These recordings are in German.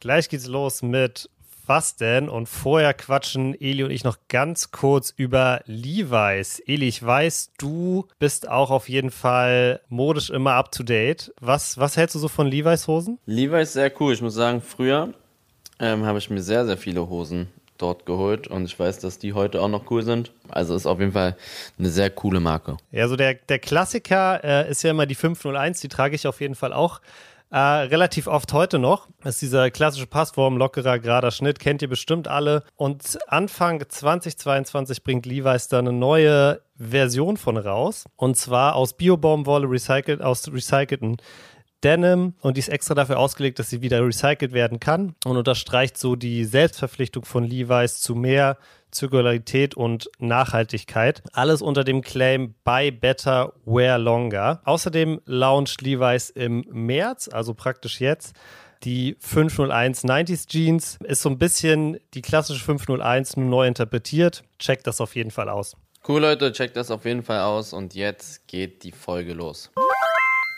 Gleich geht's los mit was denn? Und vorher quatschen Eli und ich noch ganz kurz über Levi's. Eli, ich weiß, du bist auch auf jeden Fall modisch immer up to date. Was, was hältst du so von Levi's Hosen? Levi's sehr cool. Ich muss sagen, früher ähm, habe ich mir sehr, sehr viele Hosen dort geholt und ich weiß, dass die heute auch noch cool sind. Also ist auf jeden Fall eine sehr coole Marke. Ja, so der, der Klassiker äh, ist ja immer die 501, die trage ich auf jeden Fall auch äh, relativ oft heute noch. Das ist dieser klassische Passform, lockerer, gerader Schnitt, kennt ihr bestimmt alle. Und Anfang 2022 bringt Levi's da eine neue Version von raus. Und zwar aus Biobaumwolle recycelt, aus recycelten Denim und die ist extra dafür ausgelegt, dass sie wieder recycelt werden kann und unterstreicht so die Selbstverpflichtung von Levi's zu mehr Zirkularität und Nachhaltigkeit. Alles unter dem Claim Buy Better, Wear Longer. Außerdem launcht Levi's im März, also praktisch jetzt, die 501 90s Jeans. Ist so ein bisschen die klassische 501 nur neu interpretiert. Checkt das auf jeden Fall aus. Cool, Leute, checkt das auf jeden Fall aus und jetzt geht die Folge los.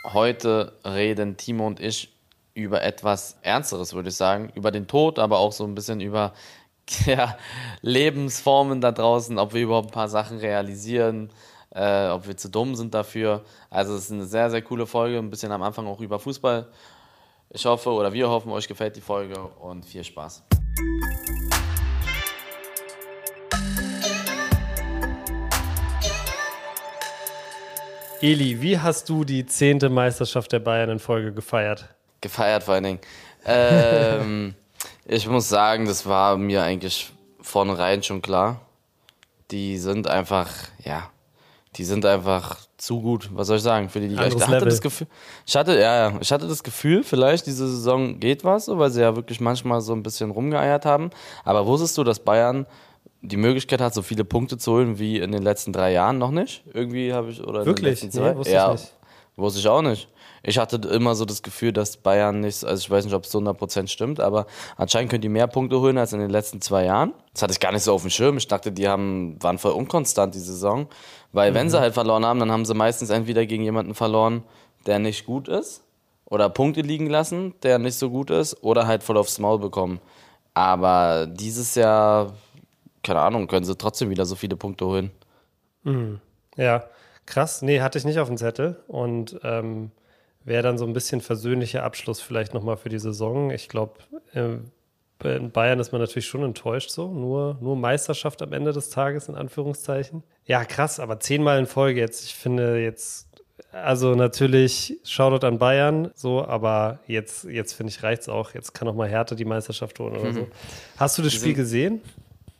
Heute reden Timo und ich über etwas Ernsteres, würde ich sagen. Über den Tod, aber auch so ein bisschen über ja, Lebensformen da draußen, ob wir überhaupt ein paar Sachen realisieren, äh, ob wir zu dumm sind dafür. Also es ist eine sehr, sehr coole Folge, ein bisschen am Anfang auch über Fußball. Ich hoffe oder wir hoffen, euch gefällt die Folge und viel Spaß. Eli, wie hast du die zehnte Meisterschaft der Bayern in Folge gefeiert? Gefeiert vor allen Dingen. Ähm, Ich muss sagen, das war mir eigentlich vornherein schon klar. Die sind einfach, ja, die sind einfach zu gut. Was soll ich sagen für die Liga? Ich hatte das Gefühl, ich hatte, ja, ich hatte das Gefühl, vielleicht diese Saison geht was, weil sie ja wirklich manchmal so ein bisschen rumgeeiert haben. Aber wusstest du, dass Bayern die Möglichkeit hat, so viele Punkte zu holen wie in den letzten drei Jahren noch nicht? Irgendwie habe ich oder wirklich? in den letzten zwei. Nee, wusste ja, ich nicht. wusste ich auch nicht. Ich hatte immer so das Gefühl, dass Bayern nicht, also ich weiß nicht, ob es zu 100% stimmt, aber anscheinend können die mehr Punkte holen als in den letzten zwei Jahren. Das hatte ich gar nicht so auf dem Schirm. Ich dachte, die haben, waren voll unkonstant die Saison. Weil mhm. wenn sie halt verloren haben, dann haben sie meistens entweder gegen jemanden verloren, der nicht gut ist, oder Punkte liegen lassen, der nicht so gut ist, oder halt voll aufs Maul bekommen. Aber dieses Jahr, keine Ahnung, können sie trotzdem wieder so viele Punkte holen. Mhm. Ja, krass. Nee, hatte ich nicht auf dem Zettel. Und ähm, wäre dann so ein bisschen versöhnlicher Abschluss vielleicht nochmal für die Saison. Ich glaube, äh, in Bayern ist man natürlich schon enttäuscht so. Nur, nur Meisterschaft am Ende des Tages, in Anführungszeichen. Ja, krass, aber zehnmal in Folge jetzt. Ich finde jetzt, also natürlich Shoutout an Bayern, so, aber jetzt, jetzt finde ich, reicht's auch. Jetzt kann auch mal Härte die Meisterschaft holen oder mhm. so. Hast du das Spiel gesehen?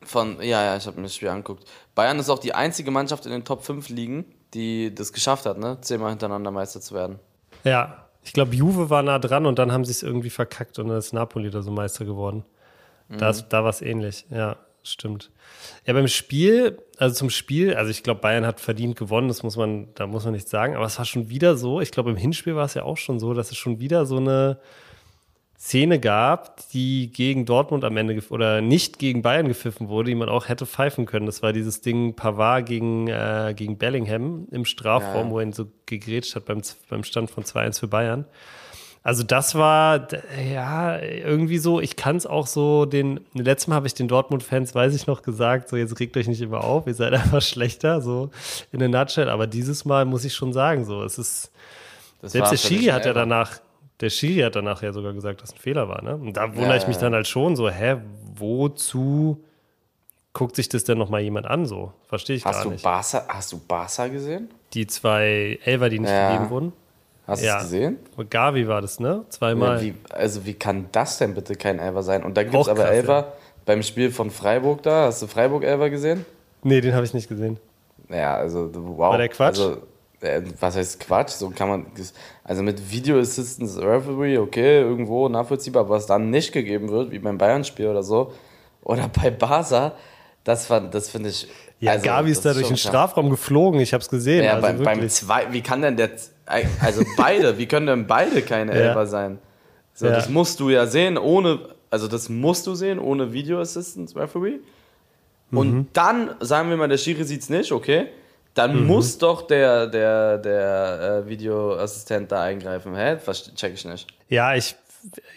Von, ja, ja, ich habe mir das Spiel angeguckt. Bayern ist auch die einzige Mannschaft in den Top 5 Ligen, die das geschafft hat, ne? Zehnmal hintereinander Meister zu werden. Ja, ich glaube, Juve war nah dran und dann haben sie es irgendwie verkackt und dann ist Napoli da so Meister geworden. Mhm. Da, da war es ähnlich, ja, stimmt. Ja, beim Spiel, also zum Spiel, also ich glaube, Bayern hat verdient gewonnen, das muss man, da muss man nichts sagen, aber es war schon wieder so, ich glaube, im Hinspiel war es ja auch schon so, dass es schon wieder so eine, Szene gab, die gegen Dortmund am Ende oder nicht gegen Bayern gepfiffen wurde, die man auch hätte pfeifen können. Das war dieses Ding Pavard gegen, äh, gegen Bellingham im Strafraum, ja. wo er ihn so gegrätscht hat beim, beim Stand von 2-1 für Bayern. Also das war ja irgendwie so, ich kann es auch so, den letzten Mal habe ich den Dortmund-Fans, weiß ich noch, gesagt, so jetzt regt euch nicht immer auf, ihr seid einfach schlechter, so in der Nutshell. Aber dieses Mal muss ich schon sagen, so, es ist, das selbst der Schiri hat ja danach der Schiri hat danach ja sogar gesagt, dass es ein Fehler war. Ne? Und da wundere ja, ich mich dann halt schon so, hä, wozu guckt sich das denn nochmal jemand an? So, verstehe ich hast gar du nicht. Barca, hast du Barca gesehen? Die zwei Elfer, die nicht ja. gegeben wurden. Hast du es gesehen? Und Gavi war das, ne? Zweimal. Ja, wie, also wie kann das denn bitte kein Elfer sein? Und dann gibt es aber krass, Elfer beim Spiel von Freiburg da. Hast du Freiburg Elfer gesehen? Nee, den habe ich nicht gesehen. Ja, also wow. War der Quatsch? Also, äh, was heißt Quatsch? So kann man, also mit Video Assistance Referee, okay, irgendwo nachvollziehbar, aber was dann nicht gegeben wird, wie beim Bayern-Spiel oder so, oder bei Barca, das, das finde ich. Ja, also, Gavi ist da durch den Strafraum geflogen, ich habe es gesehen. Ja, also beim, beim zwei, wie kann denn der, also beide, wie können denn beide keine ja. Elfer sein? So, ja. Das musst du ja sehen, ohne, also das musst du sehen, ohne Video Assistance Referee. Und mhm. dann, sagen wir mal, der Schiri sieht es nicht, okay dann mhm. muss doch der, der, der äh, Videoassistent da eingreifen. Hä? Check ich nicht. Ja, ich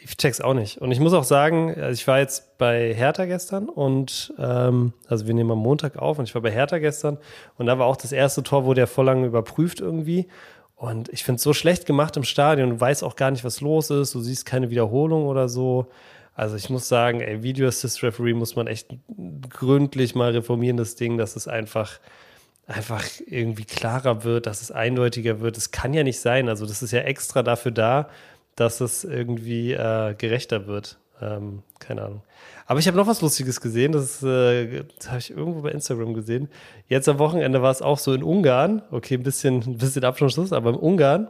ich check's auch nicht. Und ich muss auch sagen, also ich war jetzt bei Hertha gestern und ähm, also wir nehmen am Montag auf und ich war bei Hertha gestern und da war auch das erste Tor, wurde ja voll lange überprüft irgendwie. Und ich finde es so schlecht gemacht im Stadion. Du weißt auch gar nicht, was los ist. Du siehst keine Wiederholung oder so. Also ich muss sagen, ey, Video Assist Referee muss man echt gründlich mal reformieren, das Ding, dass es einfach, einfach irgendwie klarer wird, dass es eindeutiger wird. Es kann ja nicht sein. Also das ist ja extra dafür da, dass es irgendwie äh, gerechter wird. Ähm, keine Ahnung. Aber ich habe noch was Lustiges gesehen, das, äh, das habe ich irgendwo bei Instagram gesehen. Jetzt am Wochenende war es auch so in Ungarn, okay, ein bisschen, ein bisschen Abschluss, aber in Ungarn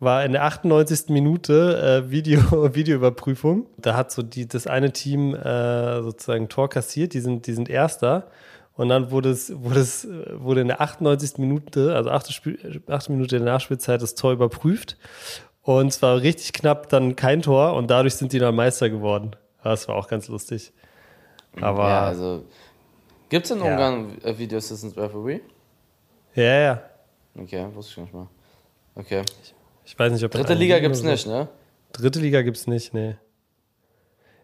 war in der 98. Minute äh, Video, Videoüberprüfung. Da hat so die, das eine Team äh, sozusagen Tor kassiert, die sind, die sind Erster. Und dann wurde es, wurde es, wurde in der 98. Minute, also 8. Spiel, 8. Minute der Nachspielzeit, das Tor überprüft. Und es war richtig knapp dann kein Tor und dadurch sind die dann Meister geworden. Das war auch ganz lustig. Aber. Ja, also. Gibt es in ja. Ungarn Video Assistance Referee? Ja, ja. Okay, wusste ich nicht mal. Okay. Ich, ich weiß nicht, ob Dritte Liga gibt es nicht, ne? Dritte Liga gibt es nicht, nee.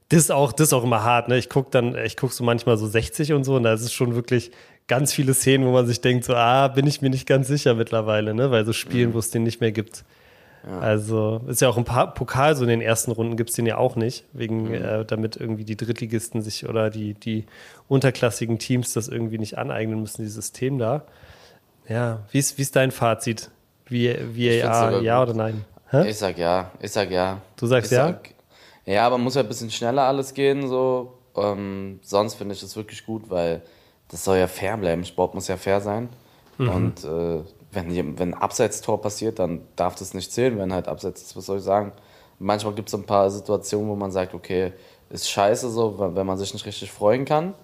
Das ist auch, das ist auch immer hart, ne? Ich gucke dann, ich gucke so manchmal so 60 und so und da ist es schon wirklich ganz viele Szenen, wo man sich denkt, so, ah, bin ich mir nicht ganz sicher mittlerweile, ne? Weil so Spielen, mhm. wo es den nicht mehr gibt. Also ist ja auch ein paar Pokal so in den ersten Runden gibt es den ja auch nicht, wegen mhm. äh, damit irgendwie die Drittligisten sich oder die, die unterklassigen Teams das irgendwie nicht aneignen müssen, dieses System da. Ja, wie ist, wie ist dein Fazit? Wie, wie ja, ja oder nein? Hä? Ich sag ja, ich sag ja. Du sagst ich ja? Sag, ja, aber muss ja ein bisschen schneller alles gehen, so. Ähm, sonst finde ich das wirklich gut, weil das soll ja fair bleiben. Sport muss ja fair sein. Mhm. Und äh, wenn, wenn ein Abseitstor passiert, dann darf das nicht zählen, wenn halt Abseits ist, was soll ich sagen. Manchmal gibt es ein paar Situationen, wo man sagt, okay, ist scheiße so, wenn man sich nicht richtig freuen kann.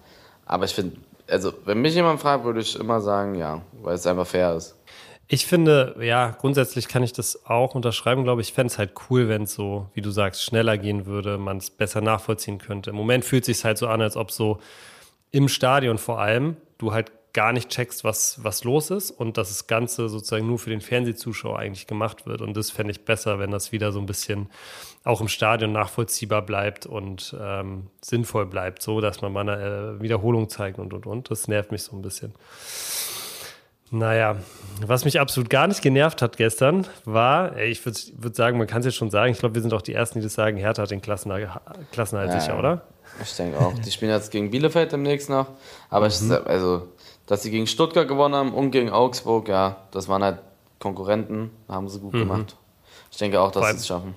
Aber ich finde, also wenn mich jemand fragt, würde ich immer sagen, ja, weil es einfach fair ist. Ich finde, ja, grundsätzlich kann ich das auch unterschreiben, glaube ich. Ich fände es halt cool, wenn es so, wie du sagst, schneller gehen würde, man es besser nachvollziehen könnte. Im Moment fühlt es sich halt so an, als ob so im Stadion vor allem du halt gar nicht checkst, was, was los ist und dass das Ganze sozusagen nur für den Fernsehzuschauer eigentlich gemacht wird. Und das fände ich besser, wenn das wieder so ein bisschen auch im Stadion nachvollziehbar bleibt und ähm, sinnvoll bleibt, so dass man mal eine äh, Wiederholung zeigt und und und. Das nervt mich so ein bisschen. Naja, was mich absolut gar nicht genervt hat gestern, war, ich würde würd sagen, man kann es jetzt schon sagen, ich glaube, wir sind auch die Ersten, die das sagen, Hertha hat den Klassenhalt ja, sicher, oder? Ich denke auch. Die spielen jetzt gegen Bielefeld demnächst noch. Aber mhm. ich, also, dass sie gegen Stuttgart gewonnen haben und gegen Augsburg, ja, das waren halt Konkurrenten, haben sie gut mhm. gemacht. Ich denke auch, dass sie es schaffen.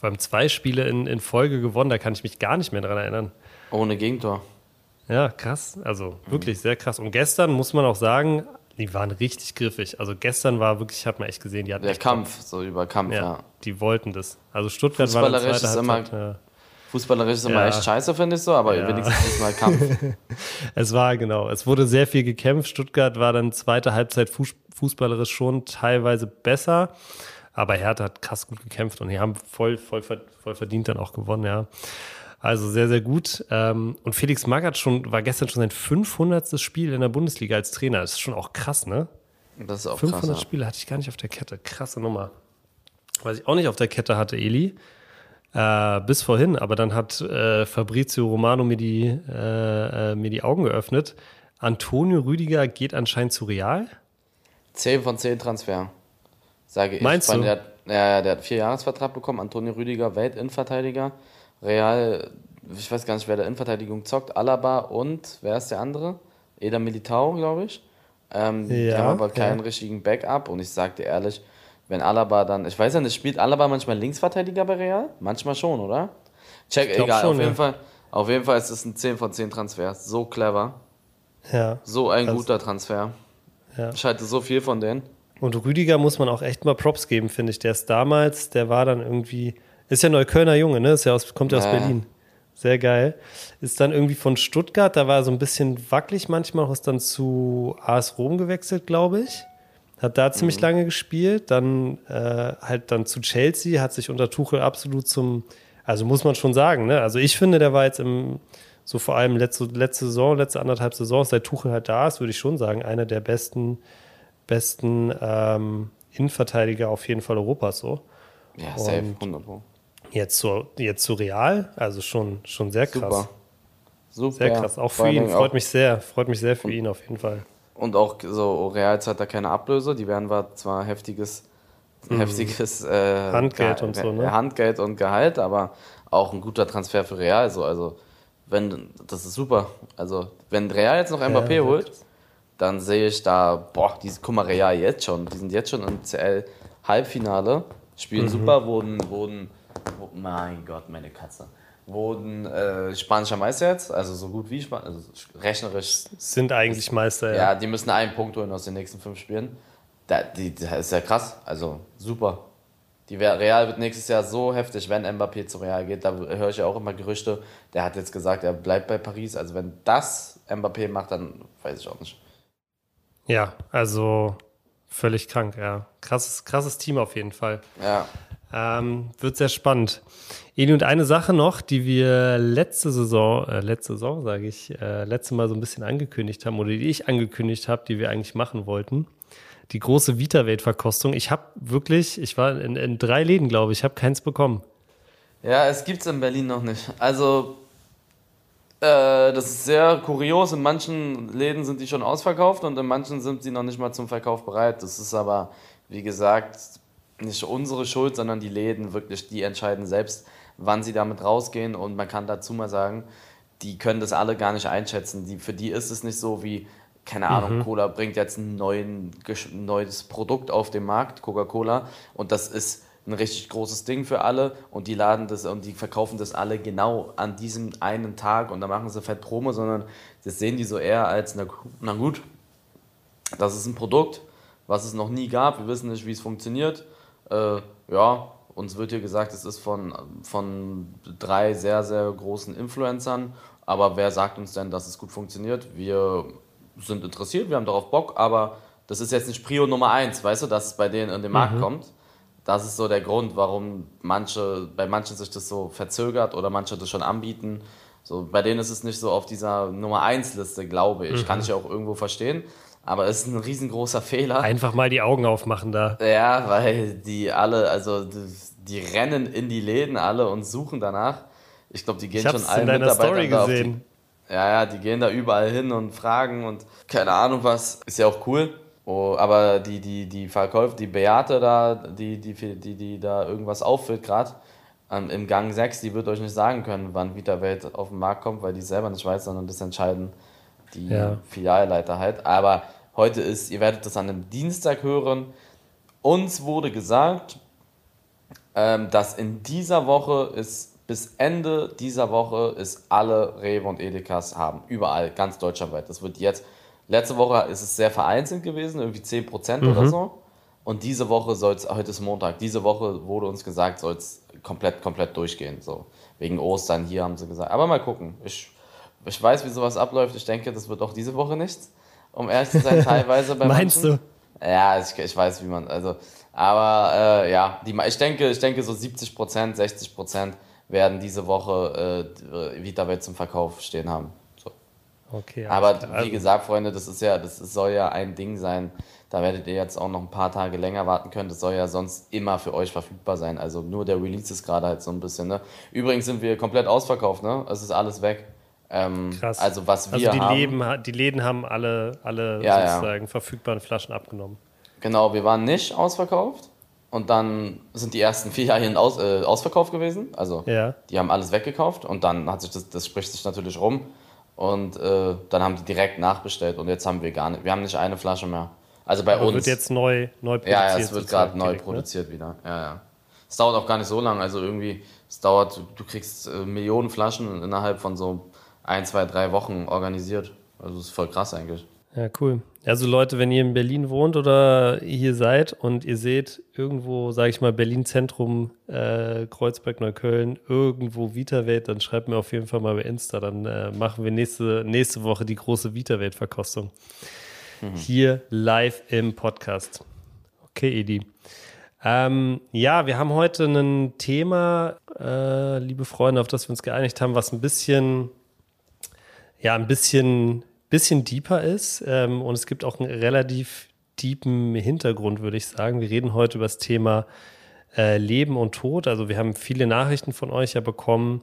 Vor allem zwei Spiele in, in Folge gewonnen, da kann ich mich gar nicht mehr dran erinnern. Ohne Gegentor. Ja, krass. Also wirklich mhm. sehr krass. Und gestern muss man auch sagen, die waren richtig griffig. Also gestern war wirklich, ich habe mir echt gesehen, die hatten. Der Kampf, Kampf, so über Kampf, ja, ja. Die wollten das. Also Stuttgart war in zweite Halbzeit, immer, ja. Fußballerisch ist immer ja. echt scheiße, finde ich so, aber wenigstens ist mal Kampf. es war genau, es wurde sehr viel gekämpft. Stuttgart war dann zweite Halbzeit fußballerisch schon teilweise besser, aber Hertha hat krass gut gekämpft und die haben voll, voll, voll verdient dann auch gewonnen, ja. Also sehr, sehr gut. Ähm, und Felix Magath schon, war gestern schon sein 500. Spiel in der Bundesliga als Trainer. Das ist schon auch krass, ne? Das ist auch 500 krass. Spiele hatte ich gar nicht auf der Kette. Krasse Nummer. Was ich auch nicht auf der Kette hatte, Eli, äh, bis vorhin, aber dann hat äh, Fabrizio Romano mir die, äh, äh mir die Augen geöffnet. Antonio Rüdiger geht anscheinend zu Real. 10 von 10 Transfer, sage ich. Meinst ich du? Der hat, ja, der hat vier Jahresvertrag bekommen. Antonio Rüdiger, Weltinnenverteidiger. Real, ich weiß gar nicht, wer der Innenverteidigung zockt. Alaba und, wer ist der andere? Eda Militao, glaube ich. Ähm, ja, die haben aber keinen ja. richtigen Backup und ich sagte ehrlich, wenn Alaba dann, ich weiß ja nicht, spielt Alaba manchmal Linksverteidiger bei Real? Manchmal schon, oder? Check, egal, schon, auf, jeden Fall, auf jeden Fall ist es ein 10 von 10 Transfer. So clever. Ja. So ein also, guter Transfer. Ja. Ich halte so viel von denen. Und Rüdiger muss man auch echt mal Props geben, finde ich. Der ist damals, der war dann irgendwie ist ja Neuköllner Junge, ne? Ist ja aus, kommt ja aus Berlin. Sehr geil. Ist dann irgendwie von Stuttgart, da war er so ein bisschen wackelig manchmal, ist dann zu AS Rom gewechselt, glaube ich. Hat da ziemlich mhm. lange gespielt, dann äh, halt dann zu Chelsea, hat sich unter Tuchel absolut zum, also muss man schon sagen, ne? Also ich finde, der war jetzt im, so vor allem letzte, letzte Saison, letzte anderthalb Saison, seit Tuchel halt da ist, würde ich schon sagen, einer der besten, besten ähm, Innenverteidiger auf jeden Fall Europas so. Ja, safe, 100 Pro. Jetzt zu, jetzt zu Real, also schon, schon sehr krass. Super. Super. Sehr krass. Auch für ihn, freut mich sehr. Freut mich sehr für ihn auf jeden Fall. Und auch so, Real zahlt da keine Ablöse, die werden zwar heftiges, mhm. heftiges äh, Handgeld und so, ne? Handgeld und Gehalt, aber auch ein guter Transfer für Real. So, also wenn, das ist super. Also, wenn Real jetzt noch Mbappé ja, holt, dann sehe ich da, boah, diese, guck mal, Real jetzt schon, die sind jetzt schon im CL-Halbfinale, spielen mhm. super, wurden, wurden, oh mein Gott, meine Katze wurden äh, spanischer Meister jetzt, also so gut wie Span also rechnerisch. Sind eigentlich Meister, ja. Ja, die müssen einen Punkt holen aus den nächsten fünf Spielen. Da, die, das ist ja krass, also super. Die Real wird nächstes Jahr so heftig, wenn Mbappé zu Real geht. Da höre ich ja auch immer Gerüchte. Der hat jetzt gesagt, er bleibt bei Paris. Also wenn das Mbappé macht, dann weiß ich auch nicht. Ja, also völlig krank, ja. Krasses, krasses Team auf jeden Fall. Ja. Ähm, wird sehr spannend. Eni, und eine Sache noch, die wir letzte Saison, äh, letzte Saison sage ich, äh, letzte Mal so ein bisschen angekündigt haben oder die ich angekündigt habe, die wir eigentlich machen wollten. Die große Vita-Welt-Verkostung. Ich habe wirklich, ich war in, in drei Läden, glaube ich, habe keins bekommen. Ja, es gibt es in Berlin noch nicht. Also, äh, das ist sehr kurios. In manchen Läden sind die schon ausverkauft und in manchen sind sie noch nicht mal zum Verkauf bereit. Das ist aber, wie gesagt, nicht unsere Schuld, sondern die Läden wirklich, die entscheiden selbst, wann sie damit rausgehen. Und man kann dazu mal sagen, die können das alle gar nicht einschätzen. Die, für die ist es nicht so wie, keine Ahnung, mhm. Cola bringt jetzt ein neuen, neues Produkt auf den Markt, Coca-Cola, und das ist ein richtig großes Ding für alle und die laden das und die verkaufen das alle genau an diesem einen Tag und da machen sie fett Promo, sondern das sehen die so eher als, na, na gut, das ist ein Produkt, was es noch nie gab, wir wissen nicht, wie es funktioniert, äh, ja, uns wird hier gesagt, es ist von, von drei sehr, sehr großen Influencern. Aber wer sagt uns denn, dass es gut funktioniert? Wir sind interessiert, wir haben darauf Bock, aber das ist jetzt nicht Prio Nummer eins, weißt du, dass es bei denen in den Markt mhm. kommt. Das ist so der Grund, warum manche, bei manchen sich das so verzögert oder manche das schon anbieten. So, bei denen ist es nicht so auf dieser Nummer 1 Liste, glaube ich. Mhm. Kann ich auch irgendwo verstehen. Aber es ist ein riesengroßer Fehler. Einfach mal die Augen aufmachen da. Ja, weil die alle, also die, rennen in die Läden alle und suchen danach. Ich glaube, die gehen ich schon allen in deiner Story gesehen. Die, ja, ja, die gehen da überall hin und fragen und keine Ahnung was. Ist ja auch cool. Oh, aber die, die, die Verkäufer, die Beate da, die, die, die, die da irgendwas auffüllt gerade, ähm, im Gang 6, die wird euch nicht sagen können, wann Vita Welt auf den Markt kommt, weil die selber nicht weiß, sondern das entscheiden die ja. Filialleiter halt. Aber heute ist, ihr werdet das an einem Dienstag hören. Uns wurde gesagt, ähm, dass in dieser Woche ist, bis Ende dieser Woche ist alle Rewe und Edekas haben. Überall, ganz deutschlandweit. Das wird jetzt, letzte Woche ist es sehr vereinzelt gewesen, irgendwie 10% mhm. oder so. Und diese Woche soll es, heute ist Montag, diese Woche wurde uns gesagt, soll es komplett, komplett durchgehen. So. Wegen Ostern hier haben sie gesagt. Aber mal gucken. Ich ich weiß, wie sowas abläuft. Ich denke, das wird auch diese Woche nichts. Um ehrlich zu sein, teilweise bei Meinst manchen. du? Ja, ich, ich weiß, wie man, also, aber äh, ja, die, ich, denke, ich denke, so 70 Prozent, 60 Prozent werden diese Woche äh, VitaWelt zum Verkauf stehen haben. So. Okay. Aber wie also gesagt, Freunde, das ist ja, das soll ja ein Ding sein. Da werdet ihr jetzt auch noch ein paar Tage länger warten können. Das soll ja sonst immer für euch verfügbar sein. Also nur der Release ist gerade halt so ein bisschen. Ne? Übrigens sind wir komplett ausverkauft. Ne? Es ist alles weg. Ähm, Krass. Also was wir also die haben. Leben, die Läden haben alle, alle ja, sozusagen ja. verfügbaren Flaschen abgenommen. Genau, wir waren nicht ausverkauft. Und dann sind die ersten vier Jahre aus, äh, ausverkauft gewesen. Also ja. die haben alles weggekauft und dann hat sich das, das spricht sich natürlich rum. Und äh, dann haben die direkt nachbestellt und jetzt haben wir gar nicht, wir haben nicht eine Flasche mehr. Also bei Aber uns. wird jetzt neu, neu produziert. Ja, ja es wird gerade neu ne? produziert ne? wieder. Ja, ja. Es dauert auch gar nicht so lange. Also irgendwie, es dauert, du kriegst äh, Millionen Flaschen innerhalb von so ein, zwei, drei Wochen organisiert. Also das ist voll krass eigentlich. Ja, cool. Also Leute, wenn ihr in Berlin wohnt oder hier seid und ihr seht irgendwo, sage ich mal, Berlin Zentrum, äh, Kreuzberg, Neukölln, irgendwo Vita-Welt, dann schreibt mir auf jeden Fall mal bei Insta. Dann äh, machen wir nächste, nächste Woche die große Vita-Welt-Verkostung. Mhm. Hier live im Podcast. Okay, Edi. Ähm, ja, wir haben heute ein Thema, äh, liebe Freunde, auf das wir uns geeinigt haben, was ein bisschen ja ein bisschen, bisschen deeper ist. Ähm, und es gibt auch einen relativ deepen Hintergrund, würde ich sagen. Wir reden heute über das Thema äh, Leben und Tod. Also wir haben viele Nachrichten von euch ja bekommen,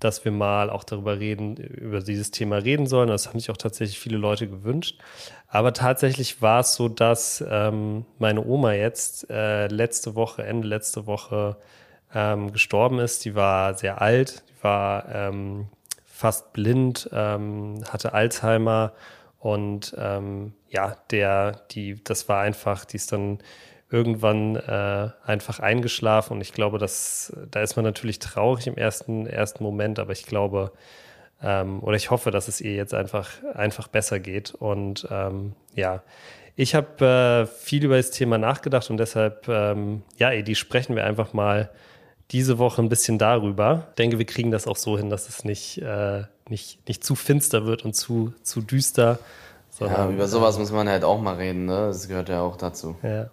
dass wir mal auch darüber reden, über dieses Thema reden sollen. Das haben sich auch tatsächlich viele Leute gewünscht. Aber tatsächlich war es so, dass ähm, meine Oma jetzt äh, letzte Woche, Ende letzte Woche ähm, gestorben ist. Die war sehr alt, die war ähm, fast blind, ähm, hatte Alzheimer und ähm, ja, der, die, das war einfach, die ist dann irgendwann äh, einfach eingeschlafen und ich glaube, dass da ist man natürlich traurig im ersten, ersten Moment, aber ich glaube, ähm, oder ich hoffe, dass es ihr jetzt einfach, einfach besser geht. Und ähm, ja, ich habe äh, viel über das Thema nachgedacht und deshalb, ähm, ja, die sprechen wir einfach mal diese Woche ein bisschen darüber. Ich denke, wir kriegen das auch so hin, dass es nicht, äh, nicht, nicht zu finster wird und zu, zu düster. Sondern, ja, über sowas äh, muss man halt auch mal reden, ne? Das gehört ja auch dazu. Ja.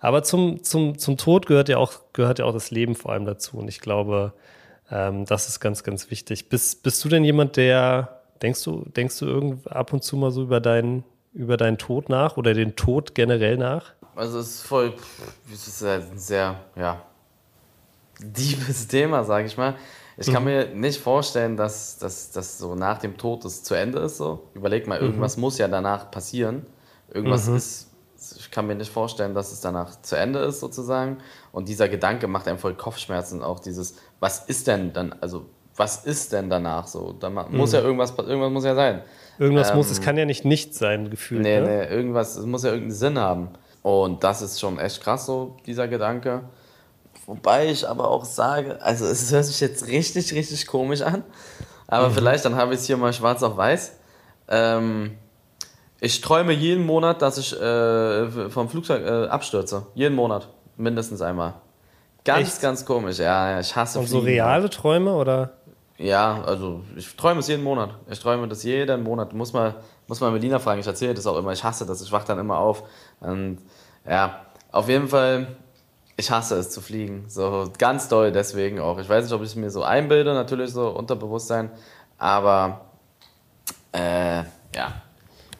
Aber zum, zum, zum Tod gehört ja, auch, gehört ja auch das Leben vor allem dazu. Und ich glaube, ähm, das ist ganz, ganz wichtig. Bist, bist du denn jemand, der, denkst du, denkst du irgend ab und zu mal so über deinen, über deinen Tod nach oder den Tod generell nach? Also es ist voll, es ist ein sehr, ja, diebes Thema, sage ich mal. Ich kann mhm. mir nicht vorstellen, dass das so nach dem Tod es zu Ende ist. So. Überleg mal, irgendwas mhm. muss ja danach passieren. Irgendwas mhm. ist ich kann mir nicht vorstellen, dass es danach zu Ende ist sozusagen. Und dieser Gedanke macht einem voll Kopfschmerzen. Auch dieses, was ist denn dann, also was ist denn danach so? Da muss mhm. ja irgendwas, irgendwas muss ja sein. Irgendwas ähm, muss, es kann ja nicht nicht sein, gefühlt. Nee, ne? nee, irgendwas, es muss ja irgendeinen Sinn haben. Und das ist schon echt krass so, dieser Gedanke. Wobei ich aber auch sage, also es hört sich jetzt richtig, richtig komisch an. Aber mhm. vielleicht, dann habe ich es hier mal schwarz auf weiß. Ähm, ich träume jeden Monat, dass ich äh, vom Flugzeug äh, abstürze. Jeden Monat. Mindestens einmal. Ganz, Echt? ganz komisch. Ja, ich hasse Und so reale Träume oder? Ja, also ich träume es jeden Monat. Ich träume das jeden Monat. Muss mal, muss mal Melina fragen. Ich erzähle das auch immer. Ich hasse das. Ich wache dann immer auf. Und ja, auf jeden Fall, ich hasse es zu fliegen. So ganz doll deswegen auch. Ich weiß nicht, ob ich es mir so einbilde, natürlich so Unterbewusstsein. Aber äh, ja,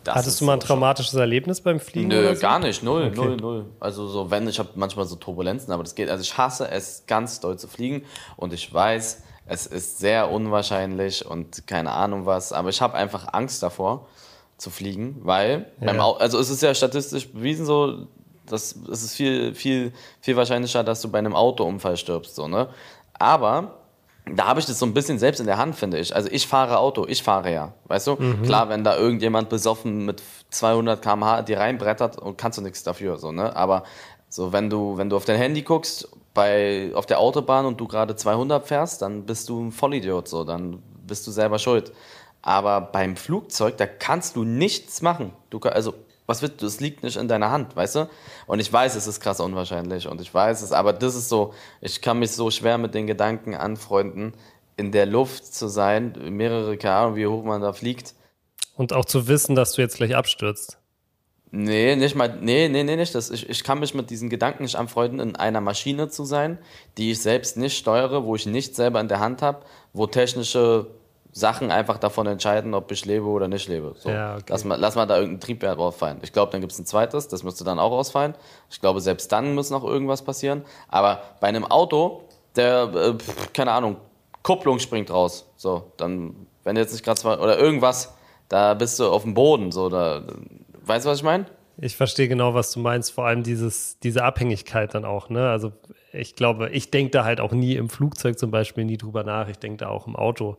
Hattest du mal ein traumatisches Erlebnis beim Fliegen? Nö, so? gar nicht, null, okay. null, null. Also so, wenn, ich habe manchmal so Turbulenzen, aber das geht. Also ich hasse es, ganz doll zu fliegen und ich weiß, es ist sehr unwahrscheinlich und keine Ahnung was, aber ich habe einfach Angst davor zu fliegen, weil ja. beim also es ist ja statistisch bewiesen so, dass es ist viel, viel, viel wahrscheinlicher, dass du bei einem Autounfall stirbst, so, ne? Aber da habe ich das so ein bisschen selbst in der Hand, finde ich. Also ich fahre Auto, ich fahre ja, weißt du? Mhm. Klar, wenn da irgendjemand besoffen mit 200 km/h dir reinbrettert, kannst du nichts dafür, so, ne? Aber so, wenn du, wenn du auf dein Handy guckst, bei, auf der Autobahn und du gerade 200 fährst, dann bist du ein Vollidiot, so, dann bist du selber schuld. Aber beim Flugzeug, da kannst du nichts machen. Du, also was wird, das liegt nicht in deiner Hand, weißt du? Und ich weiß, es ist krass unwahrscheinlich und ich weiß es, aber das ist so, ich kann mich so schwer mit den Gedanken anfreunden, in der Luft zu sein, mehrere K, wie hoch man da fliegt. Und auch zu wissen, dass du jetzt gleich abstürzt. Nee, nicht mal, nee, nee, nee, nicht. Das, ich, ich kann mich mit diesen Gedanken nicht anfreunden, in einer Maschine zu sein, die ich selbst nicht steuere, wo ich nicht selber in der Hand habe, wo technische Sachen einfach davon entscheiden, ob ich lebe oder nicht lebe. So. Ja, okay. lass, mal, lass mal da irgendein Triebwerk ausfallen. Ich glaube, dann gibt es ein zweites, das müsste dann auch ausfallen. Ich glaube, selbst dann muss noch irgendwas passieren. Aber bei einem Auto, der, äh, keine Ahnung, Kupplung springt raus. So, dann, wenn jetzt nicht gerade zwei, oder irgendwas, da bist du auf dem Boden. So, da, weißt du, was ich meine? Ich verstehe genau, was du meinst. Vor allem dieses, diese Abhängigkeit dann auch. Ne? Also ich glaube, ich denke da halt auch nie im Flugzeug zum Beispiel nie drüber nach. Ich denke da auch im Auto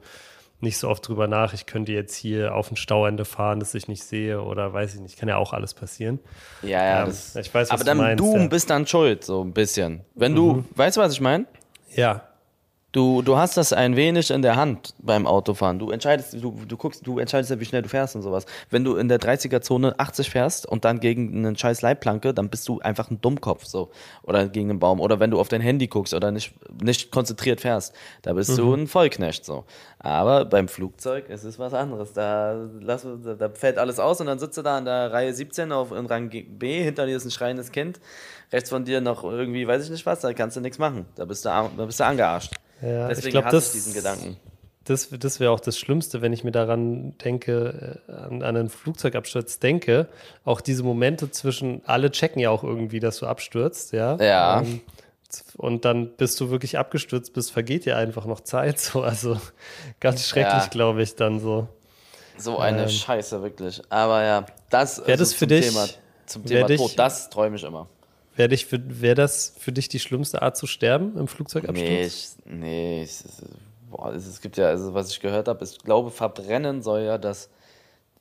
nicht so oft drüber nach, ich könnte jetzt hier auf ein Stauende fahren, das ich nicht sehe oder weiß ich nicht, kann ja auch alles passieren. Ja, ja. Ähm, das, ich weiß, was aber dann du, meinst, du ja. bist dann schuld, so ein bisschen. Wenn mhm. du, weißt du, was ich meine? Ja. Du, du hast das ein wenig in der Hand beim Autofahren. Du entscheidest, du, du guckst, du entscheidest ja, wie schnell du fährst und sowas. Wenn du in der 30er-Zone 80 fährst und dann gegen einen scheiß Leitplanke, dann bist du einfach ein Dummkopf, so. Oder gegen einen Baum. Oder wenn du auf dein Handy guckst oder nicht, nicht konzentriert fährst, da bist mhm. du ein Vollknecht, so. Aber beim Flugzeug es ist was anderes. Da, lass, da fällt alles aus und dann sitzt du da in der Reihe 17 auf, in Rang B, hinter dir ist ein schreiendes Kind, rechts von dir noch irgendwie, weiß ich nicht was, da kannst du nichts machen. Da bist du, da bist du angearscht. Ja, Deswegen ich glaube, das, diesen Gedanken. Das, das wäre auch das Schlimmste, wenn ich mir daran denke, äh, an, an einen Flugzeugabsturz denke. Auch diese Momente zwischen, alle checken ja auch irgendwie, dass du abstürzt, ja. Ja. Ähm, und dann bist du wirklich abgestürzt bist, vergeht dir einfach noch Zeit. So. Also ganz schrecklich, ja. glaube ich, dann so. So eine ähm, Scheiße, wirklich. Aber ja, das, also das für dich, Thema, zum Thema Tod, das träume ich immer. Wäre wär das für dich die schlimmste Art zu sterben im Flugzeugabsturz? Nee, ich, nee ich, boah, es, es, gibt ja, also was ich gehört habe, ich glaube, Verbrennen soll ja das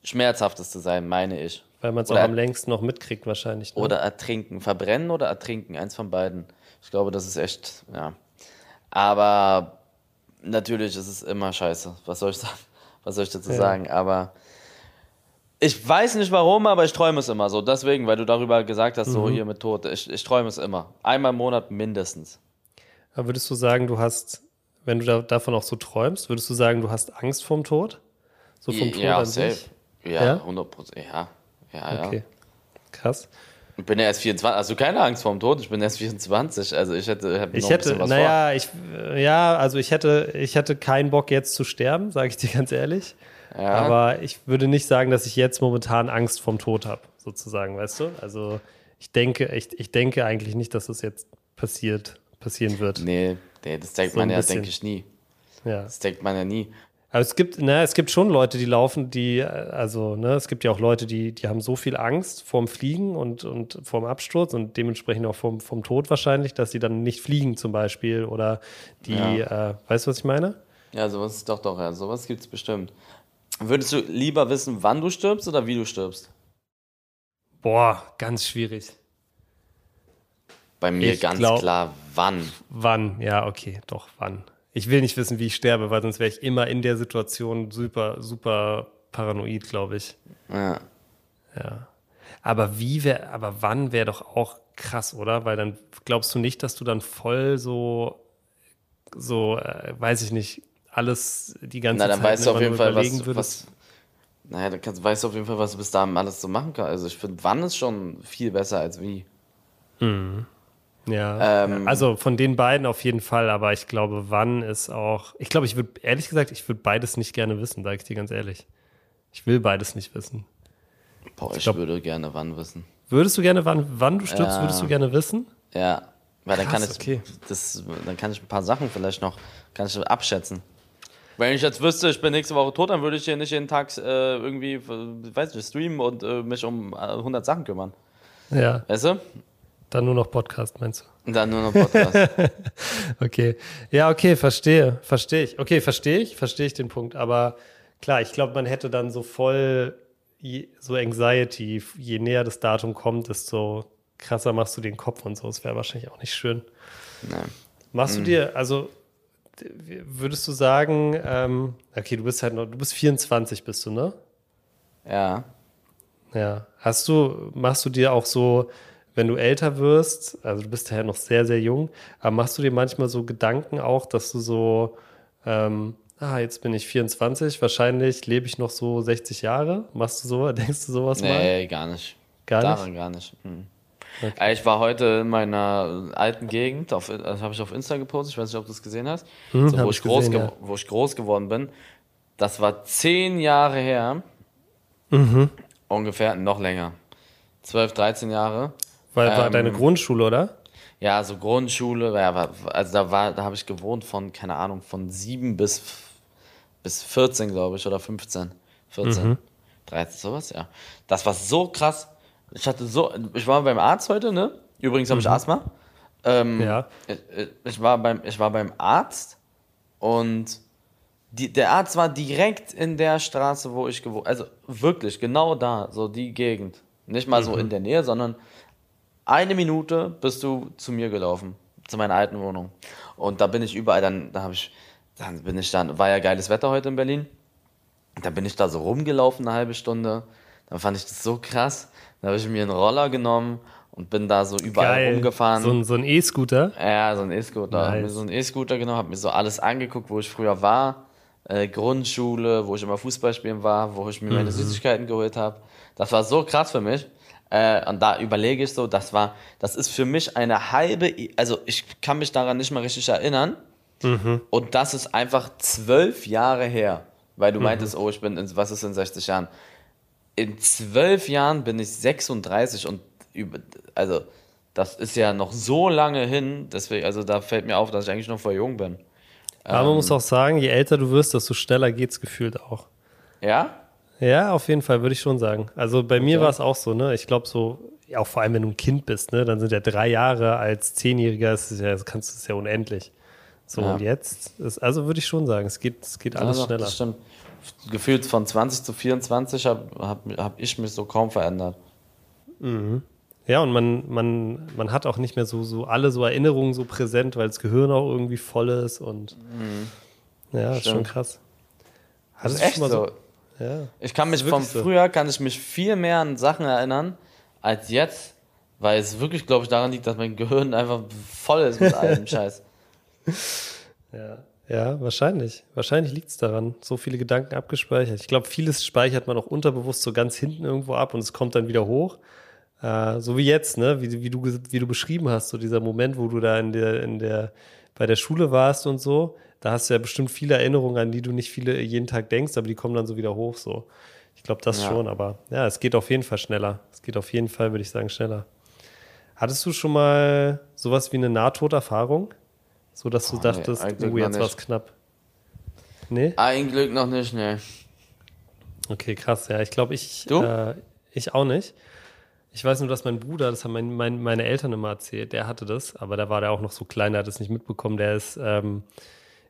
Schmerzhafteste sein, meine ich. Weil man es auch am längsten noch mitkriegt wahrscheinlich. Ne? Oder ertrinken. Verbrennen oder ertrinken, eins von beiden. Ich glaube, das ist echt, ja. Aber natürlich ist es immer scheiße. Was soll ich? Was soll ich dazu ja. sagen? Aber ich weiß nicht warum, aber ich träume es immer so. Deswegen, weil du darüber gesagt hast, mhm. so hier mit Tod. Ich, ich träume es immer. Einmal im Monat mindestens. Aber würdest du sagen, du hast, wenn du da, davon auch so träumst, würdest du sagen, du hast Angst vorm Tod? So vom Tod ja, an safe. Sich? Ja, ja, 100 Prozent. Ja, ja, okay. ja. Krass. Ich bin ja erst 24, also keine Angst vor dem Tod, ich bin erst 24, also ich hätte, hätte ich hätte, naja, vor. ich, ja, also ich hätte, ich hätte keinen Bock jetzt zu sterben, sage ich dir ganz ehrlich. Ja. Aber ich würde nicht sagen, dass ich jetzt momentan Angst vorm Tod habe, sozusagen, weißt du? Also ich denke, ich, ich denke eigentlich nicht, dass das jetzt passiert, passieren wird. Nee, nee das denkt so man ja, denke ich, nie. Ja. Das denkt man ja nie. Aber es gibt, ne, es gibt schon Leute, die laufen, die, also, ne, es gibt ja auch Leute, die, die haben so viel Angst vorm Fliegen und, und vorm Absturz und dementsprechend auch vom, vom Tod wahrscheinlich, dass sie dann nicht fliegen zum Beispiel oder die, ja. äh, weißt du, was ich meine? Ja, sowas ist doch doch, ja, sowas gibt es bestimmt. Würdest du lieber wissen, wann du stirbst oder wie du stirbst? Boah, ganz schwierig. Bei mir ich ganz glaub, klar, wann. Wann, ja, okay, doch, wann ich will nicht wissen, wie ich sterbe, weil sonst wäre ich immer in der Situation super, super paranoid, glaube ich. Ja. Ja. Aber wie wäre, aber wann wäre doch auch krass, oder? Weil dann glaubst du nicht, dass du dann voll so, so, äh, weiß ich nicht, alles die ganze Na, dann Zeit weißt du auf jeden Fall, was, was, naja, dann kannst, weißt du auf jeden Fall, was du bis dahin alles so machen kannst. Also ich finde, wann ist schon viel besser als wie. Mhm. Ja, ähm, also von den beiden auf jeden Fall, aber ich glaube, wann ist auch. Ich glaube, ich würde, ehrlich gesagt, ich würde beides nicht gerne wissen, sage ich dir ganz ehrlich. Ich will beides nicht wissen. Boah, ich, ich glaub, würde gerne wann wissen. Würdest du gerne, wann, wann du stirbst, ja. würdest du gerne wissen? Ja, weil dann Krass, kann ich, okay. das, dann kann ich ein paar Sachen vielleicht noch, kann ich abschätzen. Wenn ich jetzt wüsste, ich bin nächste Woche tot, dann würde ich hier nicht jeden Tag äh, irgendwie, weiß nicht, streamen und äh, mich um 100 äh, Sachen kümmern. Ja. Weißt du? Dann nur noch Podcast, meinst du? Dann nur noch Podcast. okay. Ja, okay, verstehe. Verstehe ich. Okay, verstehe ich, verstehe ich den Punkt. Aber klar, ich glaube, man hätte dann so voll so Anxiety, je näher das Datum kommt, desto krasser machst du den Kopf und so. Das wäre wahrscheinlich auch nicht schön. Nein. Machst du mhm. dir, also würdest du sagen, ähm, okay, du bist halt noch, du bist 24, bist du, ne? Ja. Ja. Hast du, machst du dir auch so wenn du älter wirst, also du bist ja noch sehr, sehr jung, aber machst du dir manchmal so Gedanken auch, dass du so, ähm, ah, jetzt bin ich 24, wahrscheinlich lebe ich noch so 60 Jahre. Machst du so, denkst du sowas nee, mal? Nee, gar nicht. Gar Daran nicht? gar nicht. Hm. Okay. Ich war heute in meiner alten Gegend, auf, das habe ich auf Insta gepostet, ich weiß nicht, ob du es gesehen hast, hm, so, wo, ich groß gesehen, ja. wo ich groß geworden bin. Das war zehn Jahre her. Mhm. Ungefähr, noch länger. 12, 13 Jahre. War, war ähm, deine Grundschule, oder? Ja, so Grundschule, ja, also da war, da habe ich gewohnt von, keine Ahnung, von sieben bis, bis 14, glaube ich, oder 15. 14. Mhm. 13, sowas, ja. Das war so krass. Ich hatte so, ich war beim Arzt heute, ne? Übrigens habe ich mhm. Asthma. Ähm, ja. Ich, ich, war beim, ich war beim Arzt und die, der Arzt war direkt in der Straße, wo ich gewohnt Also wirklich, genau da, so die Gegend. Nicht mal mhm. so in der Nähe, sondern eine Minute bist du zu mir gelaufen, zu meiner alten Wohnung. Und da bin ich überall, dann, da habe ich, dann bin ich dann, war ja geiles Wetter heute in Berlin. Dann bin ich da so rumgelaufen eine halbe Stunde. Dann fand ich das so krass. Dann habe ich mir einen Roller genommen und bin da so überall Geil. rumgefahren. So ein, so ein E-Scooter? Ja, so ein E-Scooter. Nice. Hab mir so einen E-Scooter genommen, habe mir so alles angeguckt, wo ich früher war. Äh, Grundschule, wo ich immer Fußball spielen war, wo ich mir mhm. meine Süßigkeiten geholt habe. Das war so krass für mich. Äh, und da überlege ich so, das war, das ist für mich eine halbe, also ich kann mich daran nicht mal richtig erinnern. Mhm. Und das ist einfach zwölf Jahre her, weil du mhm. meintest, oh, ich bin, in, was ist in 60 Jahren? In zwölf Jahren bin ich 36 und über, also das ist ja noch so lange hin, deswegen, also da fällt mir auf, dass ich eigentlich noch voll jung bin. Aber man muss auch sagen, je älter du wirst, desto schneller geht's gefühlt auch. Ja? Ja, auf jeden Fall, würde ich schon sagen. Also bei mir war es auch so, ne? Ich glaube so, auch vor allem, wenn du ein Kind bist, ne? Dann sind ja drei Jahre als Zehnjähriger, das, ist ja, kannst du es ja unendlich. So, Ja. und jetzt, ist, also würde ich schon sagen, es geht, es geht alles doch, schneller. Das stimmt. Gefühlt von 20 zu 24 habe hab, hab ich mich so kaum verändert. Ja, und man, man, man hat auch nicht mehr so, so alle so Erinnerungen so präsent, weil das Gehirn auch irgendwie voll ist und ja, ist schon Mhm. Krass. Das Hattest ist du echt mal so. Ja. Ich kann mich ist von so. früher, kann ich mich viel mehr an Sachen erinnern, als jetzt, weil es wirklich, glaube ich, daran liegt, dass mein Gehirn einfach voll ist mit allem Scheiß. Ja, ja wahrscheinlich. Wahrscheinlich liegt es daran. So viele Gedanken abgespeichert. Ich glaube, vieles speichert man auch unterbewusst so ganz hinten irgendwo ab und es kommt dann wieder hoch. Äh, so wie jetzt, ne? Wie, wie, du, wie du beschrieben hast, so dieser Moment, wo du da in der, in der, bei der Schule warst und so. Da hast du ja bestimmt viele Erinnerungen, an die du nicht viele jeden Tag denkst, aber die kommen dann so wieder hoch. So. Ich glaube, das Ja. schon, aber ja, es geht auf jeden Fall schneller. Es geht auf jeden Fall, würde ich sagen, schneller. Hattest du schon mal sowas wie eine Nahtoderfahrung? So dass du nee, dachtest, eigentlich oh, jetzt war's nicht. knapp. Nee? Ein Glück noch nicht, ne. Okay, krass. Ja, ich glaube, ich, äh, ich auch nicht. Ich weiß nur, dass mein Bruder, das haben mein, mein, meine Eltern immer erzählt, der hatte das, aber da war der auch noch so klein, der hat es nicht mitbekommen. Der ist ähm,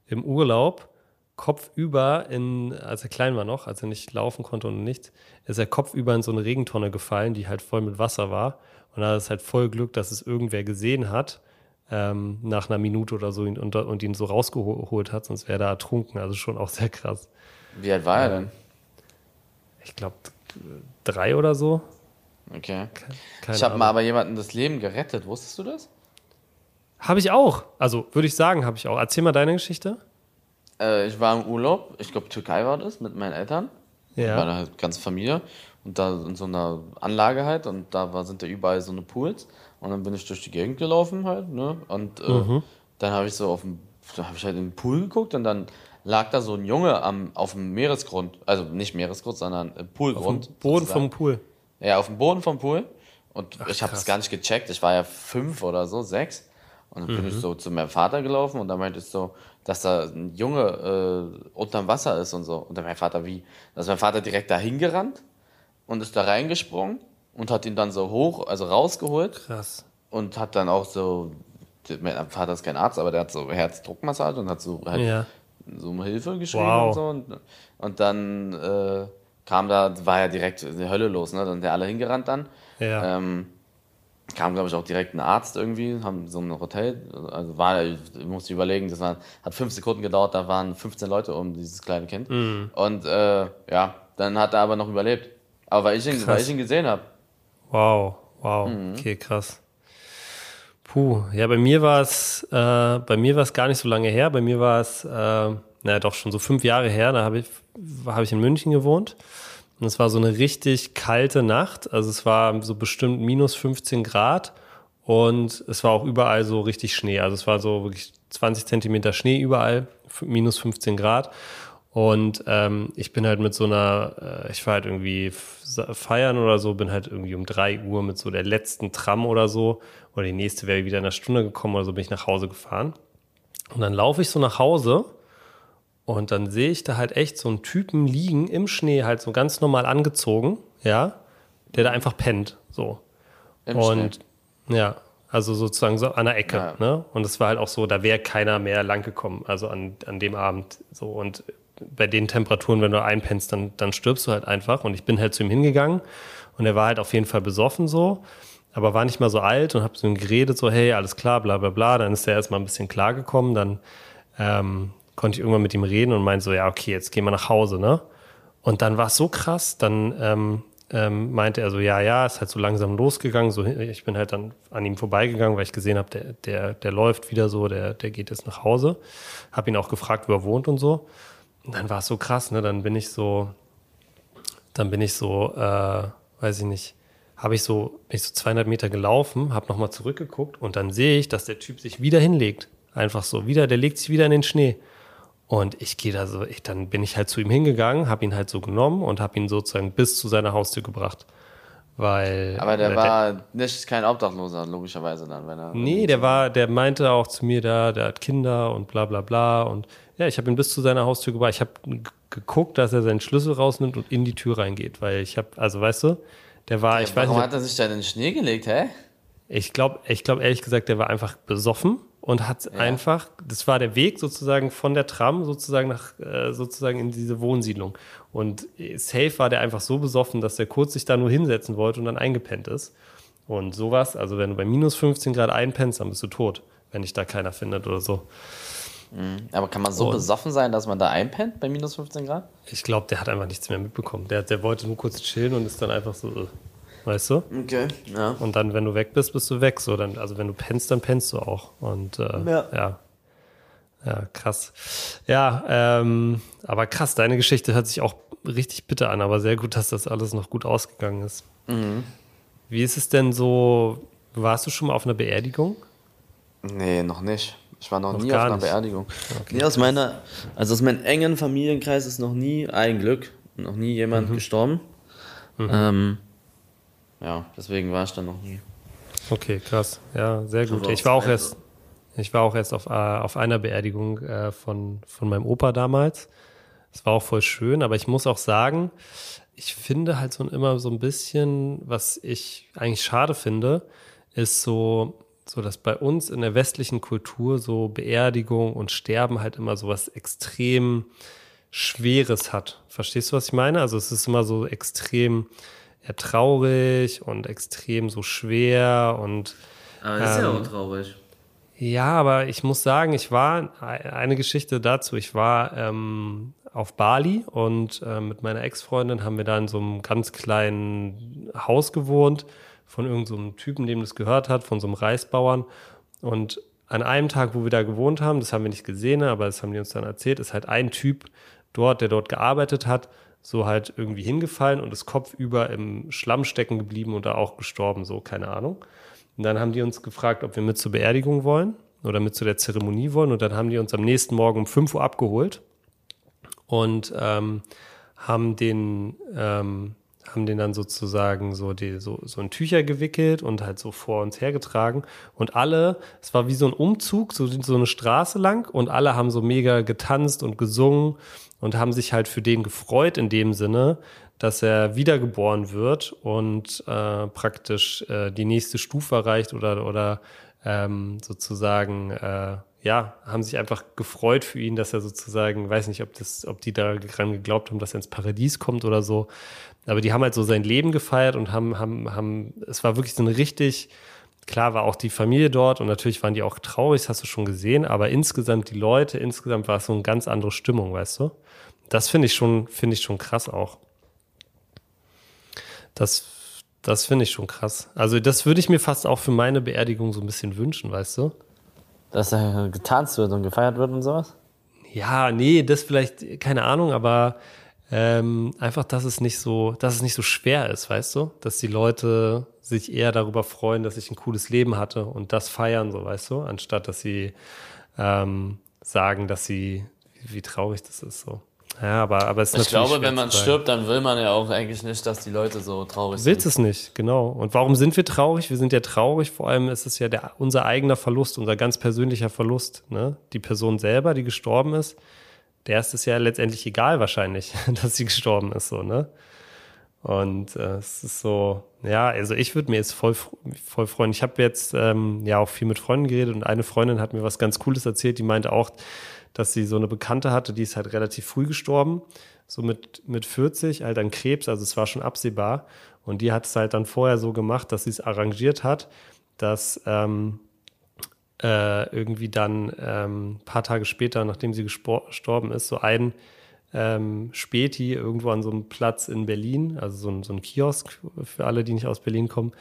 im Urlaub kopfüber in, als er klein war noch, als er nicht laufen konnte und nichts, ist er kopfüber in so eine Regentonne gefallen, die halt voll mit Wasser war. Und da hat es halt voll Glück, dass es irgendwer gesehen hat, ähm, nach einer Minute oder so unter, und ihn so rausgeholt hat, sonst wäre er ertrunken. Also schon auch sehr krass. Wie alt war er denn? Ich glaube, drei oder so. Okay. Keine ich habe mal aber jemanden das Leben gerettet, wusstest du das? Habe ich auch. Also würde ich sagen, habe ich auch. Erzähl mal deine Geschichte. Äh, ich war im Urlaub, ich glaube Türkei war das, mit meinen Eltern. Ja. Meine halt ganze Familie. Und da in so einer Anlage halt. Und da war, sind da überall so eine Pools. Und dann bin ich durch die Gegend gelaufen halt. Ne? Und äh, Mhm. dann habe ich so auf dem, da habe ich halt in den Pool geguckt und dann lag da so ein Junge am, auf dem Meeresgrund. Also nicht Meeresgrund, sondern äh, Poolgrund. Boden sozusagen. vom Pool. Ja, auf dem Boden vom Pool. Und ich habe es gar nicht gecheckt. Ich war ja fünf oder so, sechs. Und dann Mhm. bin ich so zu meinem Vater gelaufen und da meinte ich so, dass da ein Junge äh, unterm Wasser ist und so. Und dann mein Vater, wie? Da ist mein Vater direkt da hingerannt und ist da reingesprungen und hat ihn dann so hoch, also rausgeholt Krass. und hat dann auch so, mein Vater ist kein Arzt, aber der hat so Herzdruckmassage und hat so halt Ja. so um Hilfe geschrieben Wow. und so. Und, und dann äh, kam da, war ja direkt die Hölle los, ne? Dann sind ja alle hingerannt dann. Ja. Ähm, kam, glaube ich, auch direkt ein Arzt irgendwie, haben so ein Hotel, also war, ich musste überlegen, das war, hat fünf Sekunden gedauert, da waren 15 Leute um dieses kleine Kind. Mhm. Und äh, ja, dann hat er aber noch überlebt. Aber weil ich ihn, Krass. weil ich ihn gesehen habe. Wow. Wow. Mhm. Okay, krass. Puh. Ja, bei mir war es, äh, bei mir war es gar nicht so lange her. Bei mir war es, äh, naja, doch schon so fünf Jahre her. Da habe ich, habe ich in München gewohnt. Und es war so eine richtig kalte Nacht. Also es war so bestimmt minus 15 Grad. Und es war auch überall so richtig Schnee. Also es war so wirklich 20 Zentimeter Schnee überall, minus 15 Grad. Und ähm, ich bin halt mit so einer, äh, ich war halt irgendwie feiern oder so, bin halt irgendwie um drei Uhr mit so der letzten Tram oder so, oder die nächste wäre wieder in einer Stunde gekommen oder so, bin ich nach Hause gefahren. Und dann laufe ich so nach Hause und dann sehe ich da halt echt so einen Typen liegen im Schnee, halt so ganz normal angezogen, ja, der da einfach pennt, so. Im Und Schnee. ja, also sozusagen so an der Ecke. Ja. Ne? Und es war halt auch so, da wäre keiner mehr lang gekommen, also an, an dem Abend. So und bei den Temperaturen, wenn du einpennst, dann, dann stirbst du halt einfach. Und ich bin halt zu ihm hingegangen und er war halt auf jeden Fall besoffen so, aber war nicht mal so alt und hab so ihm geredet, so, hey, alles klar, bla bla bla. Dann ist er erstmal ein bisschen klargekommen, dann ähm, konnte ich irgendwann mit ihm reden und meinte so, ja, okay, jetzt gehen wir nach Hause, ne? Und dann war es so krass, dann ähm, ähm, meinte er so, ja, ja, ist halt so langsam losgegangen. So, ich bin halt dann an ihm vorbeigegangen, weil ich gesehen habe, der, der, der läuft wieder so, der, der geht jetzt nach Hause. Hab ihn auch gefragt, wo er wohnt und so. Dann war es so krass, ne? Dann bin ich so, dann bin ich so, äh, weiß ich nicht, habe ich so, bin ich so 200 Meter gelaufen, habe nochmal zurückgeguckt und dann sehe ich, dass der Typ sich wieder hinlegt. Einfach so, wieder, der legt sich wieder in den Schnee. Und ich gehe da so, ich, dann bin ich halt zu ihm hingegangen, habe ihn halt so genommen und habe ihn sozusagen bis zu seiner Haustür gebracht. Weil, Aber der äh, war nicht kein Obdachloser, logischerweise dann, wenn er. Nee, der war, der meinte auch zu mir da, der hat Kinder und bla bla bla. Und ja, ich habe ihn bis zu seiner Haustür gebracht. Ich habe geguckt, dass er seinen Schlüssel rausnimmt und in die Tür reingeht. Weil ich habe, also weißt du, der war, ich weiß Warum hat er sich da in den Schnee gelegt, hä? ich glaube, ich glaube ehrlich gesagt, der war einfach besoffen und hat einfach, das war der Weg sozusagen von der Tram sozusagen nach, äh, sozusagen in diese Wohnsiedlung. Und äh, safe war der einfach so besoffen, dass der kurz sich da nur hinsetzen wollte und dann eingepennt ist. Und sowas, also wenn du bei minus 15 Grad einpennst, dann bist du tot, wenn dich da keiner findet oder so. Aber kann man so Und- besoffen sein, dass man da einpennt bei minus 15 Grad? Ich glaube, der hat einfach nichts mehr mitbekommen. Der, der wollte nur kurz chillen und ist dann einfach so, äh, weißt du? Okay, ja. Und dann, wenn du weg bist, bist du weg. So, dann, also wenn du pennst, dann pennst du auch. Und äh, Ja. ja. ja. krass. Ja, ähm, aber krass, deine Geschichte hört sich auch richtig bitter an, aber sehr gut, dass das alles noch gut ausgegangen ist. Mhm. Wie ist es denn so? Warst du schon mal auf einer Beerdigung? Nee, noch nicht. Ich war noch, Noch nie auf einer nicht. Beerdigung. nee, aus meiner, also aus meinem engen Familienkreis ist noch nie, ein Glück, noch nie jemand Mhm. gestorben. Ähm, ja, deswegen war ich da noch nie. Okay, krass. Ja, sehr gut. Also Ich war auch auf- erst, ich war auch erst auf, äh, auf einer Beerdigung äh, von, von meinem Opa damals. Es war auch voll schön, aber ich muss auch sagen, ich finde halt so immer so ein bisschen, was ich eigentlich schade finde, ist so, so dass bei uns in der westlichen Kultur so Beerdigung und Sterben halt immer so was extrem Schweres hat. Verstehst du, was ich meine? Also es ist immer so extrem traurig und extrem so schwer und Aber das ist ja Ähm, auch traurig. ja, aber ich muss sagen, ich war eine Geschichte dazu. Ich war ähm, auf Bali und äh, mit meiner Ex-Freundin haben wir da in so einem ganz kleinen Haus gewohnt von irgendeinem so Typen, dem das gehört hat, von so einem Reisbauern. Und an einem Tag, wo wir da gewohnt haben, das haben wir nicht gesehen, aber das haben die uns dann erzählt, ist halt ein Typ dort, der dort gearbeitet hat, so halt irgendwie hingefallen und ist kopfüber im Schlamm stecken geblieben und da auch gestorben, so, keine Ahnung. Und dann haben die uns gefragt, ob wir mit zur Beerdigung wollen oder mit zu der Zeremonie wollen. Und dann haben die uns am nächsten Morgen um 5 Uhr abgeholt und ähm, haben den, ähm, haben den dann sozusagen so, die, so, so in Tücher gewickelt und halt so vor uns hergetragen. Und alle, es war wie so ein Umzug, so, so eine Straße lang und alle haben so mega getanzt und gesungen und haben sich halt für den gefreut in dem Sinne, dass er wiedergeboren wird und äh, praktisch äh, die nächste Stufe erreicht oder, oder ähm, sozusagen, äh, ja, haben sich einfach gefreut für ihn, dass er sozusagen, weiß nicht, ob, das, ob die daran geglaubt haben, dass er ins Paradies kommt oder so. Aber die haben halt so sein Leben gefeiert und haben, haben, haben, es war wirklich so eine richtig, klar war auch die Familie dort und natürlich waren die auch traurig, das hast du schon gesehen, aber insgesamt die Leute, insgesamt war es so eine ganz andere Stimmung, weißt du? Das finde ich schon, finde ich schon krass auch. Das, das finde ich schon krass. Also das würde ich mir fast auch für meine Beerdigung so ein bisschen wünschen, weißt du? Dass da getanzt wird und gefeiert wird und sowas? Ja, nee, das vielleicht, keine Ahnung, aber ähm, einfach, dass es nicht so, dass es nicht so schwer ist, weißt du? Dass die Leute sich eher darüber freuen, dass ich ein cooles Leben hatte und das feiern, so weißt du, anstatt dass sie ähm, sagen, dass sie, wie traurig das ist, so. Ja, aber, aber es ist Ich glaube, wenn man stirbt, dann will man ja auch eigentlich nicht, dass die Leute so traurig Willst sind. es nicht, genau. Und warum sind wir traurig? Wir sind ja traurig, vor allem ist es ja der, unser eigener Verlust, unser ganz persönlicher Verlust. Ne? Die Person selber, die gestorben ist, der ist es ja letztendlich egal wahrscheinlich, dass sie gestorben ist, so, ne? Und äh, es ist so, ja, also ich würde mir jetzt voll, voll freuen. Ich habe jetzt ähm, ja auch viel mit Freunden geredet und eine Freundin hat mir was ganz Cooles erzählt, die meinte auch, dass sie so eine Bekannte hatte, die ist halt relativ früh gestorben, so mit, mit 40, halt an Krebs, also es war schon absehbar. Und die hat es halt dann vorher so gemacht, dass sie es arrangiert hat, dass ähm, äh, irgendwie dann ähm, paar Tage später, nachdem sie gestorben ist, so ein ähm, Späti irgendwo an so einem Platz in Berlin, also so ein, so ein Kiosk für alle, die nicht aus Berlin kommen,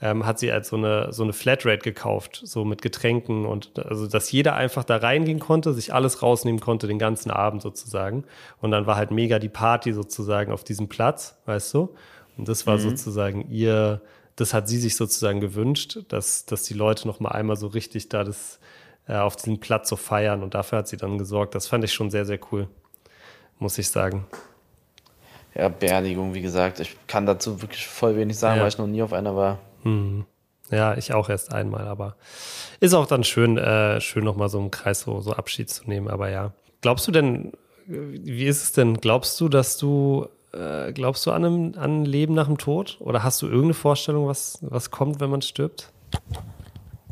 ähm, hat sie als so eine, so eine Flatrate gekauft, so mit Getränken und also, dass jeder einfach da reingehen konnte, sich alles rausnehmen konnte, den ganzen Abend sozusagen. Und dann war halt mega die Party sozusagen auf diesem Platz, weißt du? Und das war sozusagen ihr, das hat sie sich sozusagen gewünscht, dass, dass die Leute noch mal einmal so richtig da das äh, auf diesem Platz so feiern und dafür hat sie dann gesorgt. Das fand ich schon sehr, sehr cool, muss ich sagen. Ja, Beerdigung, wie gesagt, ich kann dazu wirklich voll wenig sagen, ja. weil ich noch nie auf einer war. Hm. Ja, ich auch erst einmal, aber ist auch dann schön, äh, schön nochmal so im Kreis so, so Abschied zu nehmen. Aber ja. Glaubst du denn, wie ist es denn? Glaubst du, dass du, äh, glaubst du an, einem, an ein Leben nach dem Tod? Oder hast du irgendeine Vorstellung, was, was kommt, wenn man stirbt?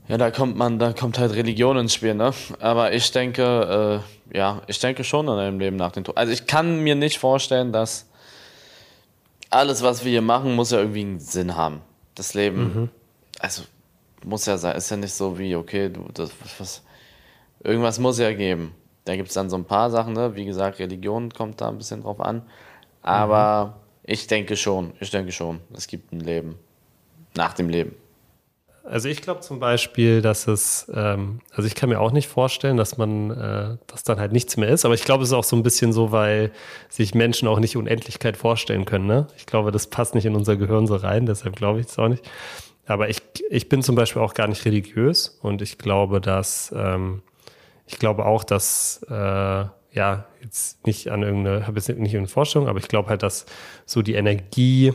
Ja, da kommt man, da kommt halt Religion ins Spiel, ne? Aber ich denke, äh, ja, ich denke schon an einem Leben nach dem Tod. Also ich kann mir nicht vorstellen, dass alles, was wir hier machen, muss ja irgendwie einen Sinn haben. Das Leben, mhm. also muss ja sein, ist ja nicht so wie, okay, du, das, was, irgendwas muss ja geben. Da gibt es dann so ein paar Sachen, ne? Wie gesagt, Religion kommt da ein bisschen drauf an. Aber mhm. ich denke schon, ich denke schon, es gibt ein Leben nach dem Leben. Also ich glaube zum Beispiel, dass es, ähm, also ich kann mir auch nicht vorstellen, dass man, äh, dass dann halt nichts mehr ist. Aber ich glaube, es ist auch so ein bisschen so, weil sich Menschen auch nicht Unendlichkeit vorstellen können. Ne? Ich glaube, das passt nicht in unser Gehirn so rein. Deshalb glaube ich es auch nicht. Aber ich, ich bin zum Beispiel auch gar nicht religiös und ich glaube, dass ähm, ich glaube auch, dass äh, ja jetzt nicht an irgendeine, habe jetzt nicht irgendeine Vorstellung, aber ich glaube halt, dass so die Energie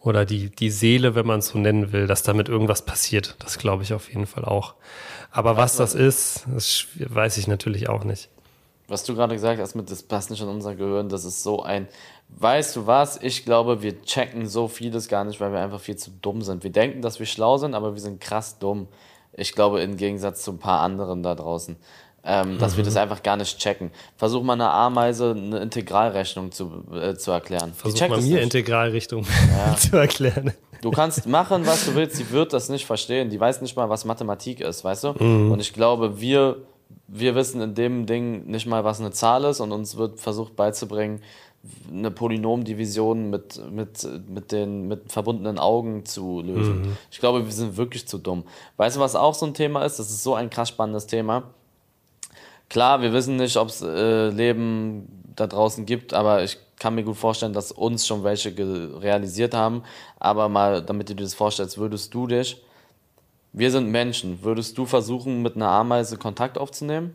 oder die, die Seele, wenn man es so nennen will, dass damit irgendwas passiert. Das glaube ich auf jeden Fall auch. Aber was, was das ist, das weiß ich natürlich auch nicht. Was du gerade gesagt hast, mit das passt nicht in unser Gehirn, das ist so ein. Weißt du was? Ich glaube, wir checken so vieles gar nicht, weil wir einfach viel zu dumm sind. Wir denken, dass wir schlau sind, aber wir sind krass dumm. Ich glaube, im Gegensatz zu ein paar anderen da draußen ähm, dass mhm. wir das mhm. einfach gar nicht checken. Versuch mal einer Ameise eine Integralrechnung zu, äh, zu erklären. Versuch mal mir Integralrichtung ja. zu erklären. Du kannst machen, was du willst, sie wird das nicht verstehen. Die weiß nicht mal, was Mathematik ist, weißt du? Mhm. Und ich glaube, wir, wir wissen in dem Ding nicht mal, was eine Zahl ist und uns wird versucht beizubringen, eine Polynomdivision mit, mit, mit den mit verbundenen Augen zu lösen. Mhm. Ich glaube, wir sind wirklich zu dumm. Weißt du, was auch so ein Thema ist? Das ist so ein krass spannendes Thema Klar, wir wissen nicht, ob es äh, Leben da draußen gibt, aber ich kann mir gut vorstellen, dass uns schon welche realisiert haben. Aber mal, damit du dir das vorstellst, würdest du dich, wir sind Menschen, würdest du versuchen, mit einer Ameise Kontakt aufzunehmen?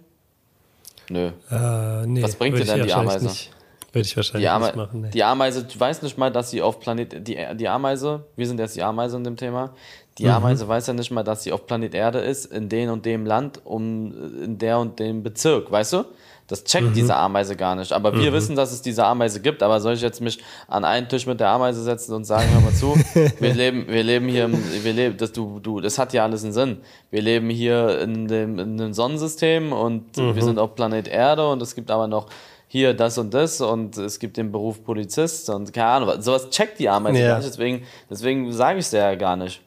Nö. Äh, nee, Was bringt dir denn die Ameise? Nicht. Würde ich wahrscheinlich die Ame nicht machen. Nee. Die Ameise, du weißt nicht mal, dass sie auf Planet. Die, die Ameise, wir sind jetzt die Ameise in dem Thema. Die mhm. Ameise weiß ja nicht mal, dass sie auf Planet Erde ist, in dem und dem Land, um in der und dem Bezirk, weißt du? Das checkt mhm. diese Ameise gar nicht. Aber wir mhm. wissen, dass es diese Ameise gibt. Aber soll ich jetzt mich an einen Tisch mit der Ameise setzen und sagen, hör mal zu, wir leben, wir leben hier, wir leben, das, du, du, das hat ja alles einen Sinn. Wir leben hier in dem, in dem Sonnensystem und wir mhm. sind auf Planet Erde und es gibt aber noch hier das und das und es gibt den Beruf Polizist und keine Ahnung. Sowas checkt die Ameise ja. gar nicht. Deswegen, deswegen sage ich es ja gar nicht.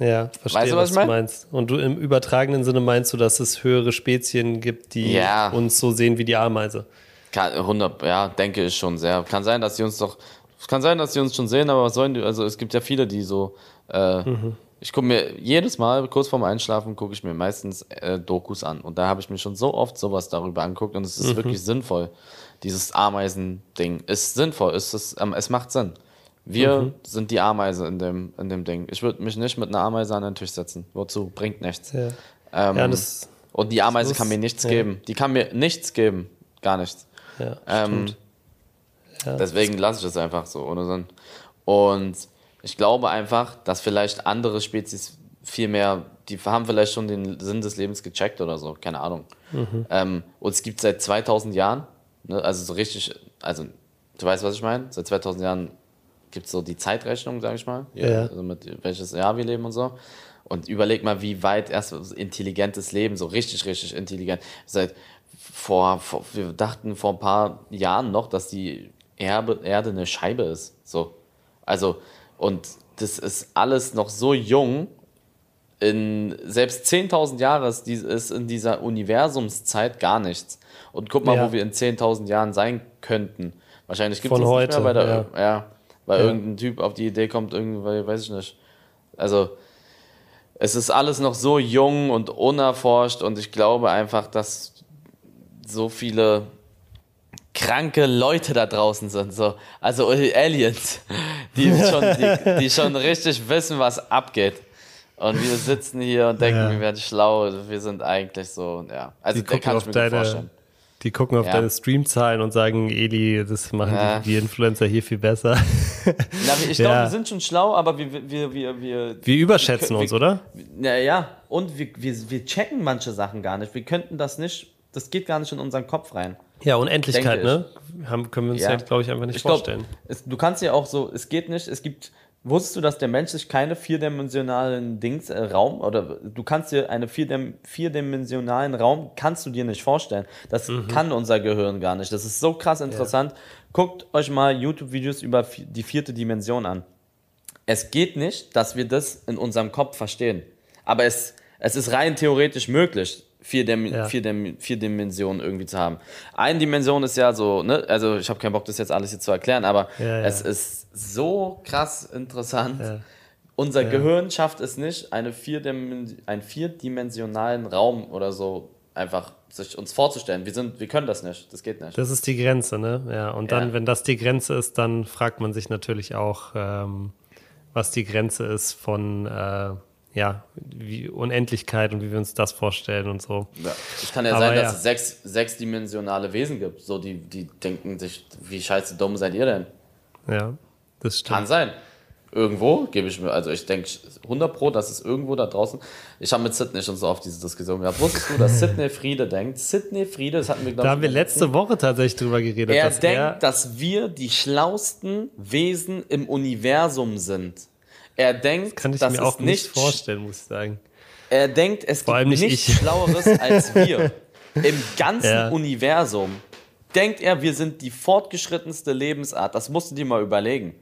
Ja, verstehe, weißt du, was, was du meinst. Und du im übertragenen Sinne meinst du, dass es höhere Spezien gibt, die ja. uns so sehen wie die Ameise? Kann, 100, ja, denke ich schon sehr. Kann sein, dass sie uns doch, kann sein, dass sie uns schon sehen, aber was sollen die, also es gibt ja viele, die so, äh, mhm. Ich gucke mir jedes Mal, kurz vorm Einschlafen, gucke ich mir meistens äh, Dokus an. Und da habe ich mir schon so oft sowas darüber angeguckt und es ist mhm. wirklich sinnvoll. Dieses Ameisen-Ding ist sinnvoll, es, ist, ähm, es macht Sinn. Wir mhm. sind die Ameise in dem, in dem Ding. Ich würde mich nicht mit einer Ameise an den Tisch setzen. Wozu? Bringt nichts. Ja. Ähm, ja, das, und die Ameise kann mir nichts ja. geben. Die kann mir nichts geben. Gar nichts. Ja, ähm, deswegen lasse ich es einfach so, ohne Sinn. Und ich glaube einfach, dass vielleicht andere Spezies viel mehr, die haben vielleicht schon den Sinn des Lebens gecheckt oder so, keine Ahnung. Mhm. Ähm, und es gibt seit 2000 Jahren, ne, also so richtig, also du weißt, was ich meine? Seit 2000 Jahren gibt es so die Zeitrechnung, sage ich mal, ja. also mit welches Jahr wir leben und so. Und überleg mal, wie weit erst intelligentes Leben, so richtig, richtig intelligent. Seit vor, vor, wir dachten vor ein paar Jahren noch, dass die Erbe, Erde eine Scheibe ist. So. Also, und das ist alles noch so jung. In selbst 10.000 Jahre ist in dieser Universumszeit gar nichts. Und guck mal, ja. wo wir in 10.000 Jahren sein könnten. Wahrscheinlich gibt es nicht mehr bei der. Ja. ja weil ja. irgendein Typ auf die Idee kommt, irgendwie, weiß ich nicht. Also, es ist alles noch so jung und unerforscht und ich glaube einfach, dass so viele kranke Leute da draußen sind, so, also Aliens, die schon, die, die schon richtig wissen, was abgeht. Und wir sitzen hier und denken, ja. wir werden schlau, wir sind eigentlich so, ja. Also, die kann ich mir deine, vorstellen Die gucken auf Ja. deine Streamzahlen und sagen, Eli, das machen Ja. die, die Influencer hier viel besser. Na, ich Ja. glaube, wir sind schon schlau, aber wir, wir, wir, wir, Wir überschätzen wir- uns, oder? Naja, und wir, wir, wir checken manche Sachen gar nicht. Wir könnten das nicht, das geht gar nicht in unseren Kopf rein. Ja, Unendlichkeit, ne? Haben, können wir uns Ja. ja, glaube ich, einfach nicht Ich glaub, vorstellen. Es, du kannst ja auch so, es geht nicht, es gibt, wusstest du, dass der Mensch sich keine vierdimensionalen Dings, äh, Raum, oder du kannst dir einen vierdem, vierdimensionalen Raum, kannst du dir nicht vorstellen. Das Mhm. kann unser Gehirn gar nicht. Das ist so krass interessant. Guckt euch mal YouTube-Videos über die vierte Dimension an. Es geht nicht, dass wir das in unserem Kopf verstehen. Aber es, es ist rein theoretisch möglich, vier, Dim Ja. vier, Dim vier Dimensionen irgendwie zu haben. Eine Dimension ist ja so, ne, also ich habe keinen Bock, das jetzt alles hier zu erklären, aber Ja, es ist so krass interessant. Unser Gehirn schafft es nicht, eine vierdim einen vierdimensionalen Raum oder so einfach sich uns vorzustellen. Wir, sind, wir können das nicht, das geht nicht. Das ist die Grenze, ne? Ja, und dann, Ja. wenn das die Grenze ist, dann fragt man sich natürlich auch, ähm, was die Grenze ist von äh, ja, wie Unendlichkeit und wie wir uns das vorstellen und so. Ja. Es kann ja Aber sein, dass ja. es sechs, sechsdimensionale Wesen gibt. So, die, die denken sich, wie scheiße dumm seid ihr denn? Ja, das Kann stimmt. sein. Irgendwo gebe ich mir, also ich denke 100 Pro, dass es irgendwo da draußen. Ich habe mit Sidney schon so oft diese Diskussion gehabt. Wusstest du, dass Sidney Friede denkt? Sidney Friede, das hatten wir, glaube Da haben wir letzte Woche tatsächlich drüber geredet. Er denkt, er, dass wir die schlausten Wesen im Universum sind. Er denkt, kann ich dass mir es auch nicht nicht vorstellen, muss ich sagen. Er denkt, es Vor gibt nicht nichts ich. Schlaueres als wir. Im ganzen Ja. Universum denkt er, wir sind die fortgeschrittenste Lebensart. Das musst du dir mal überlegen.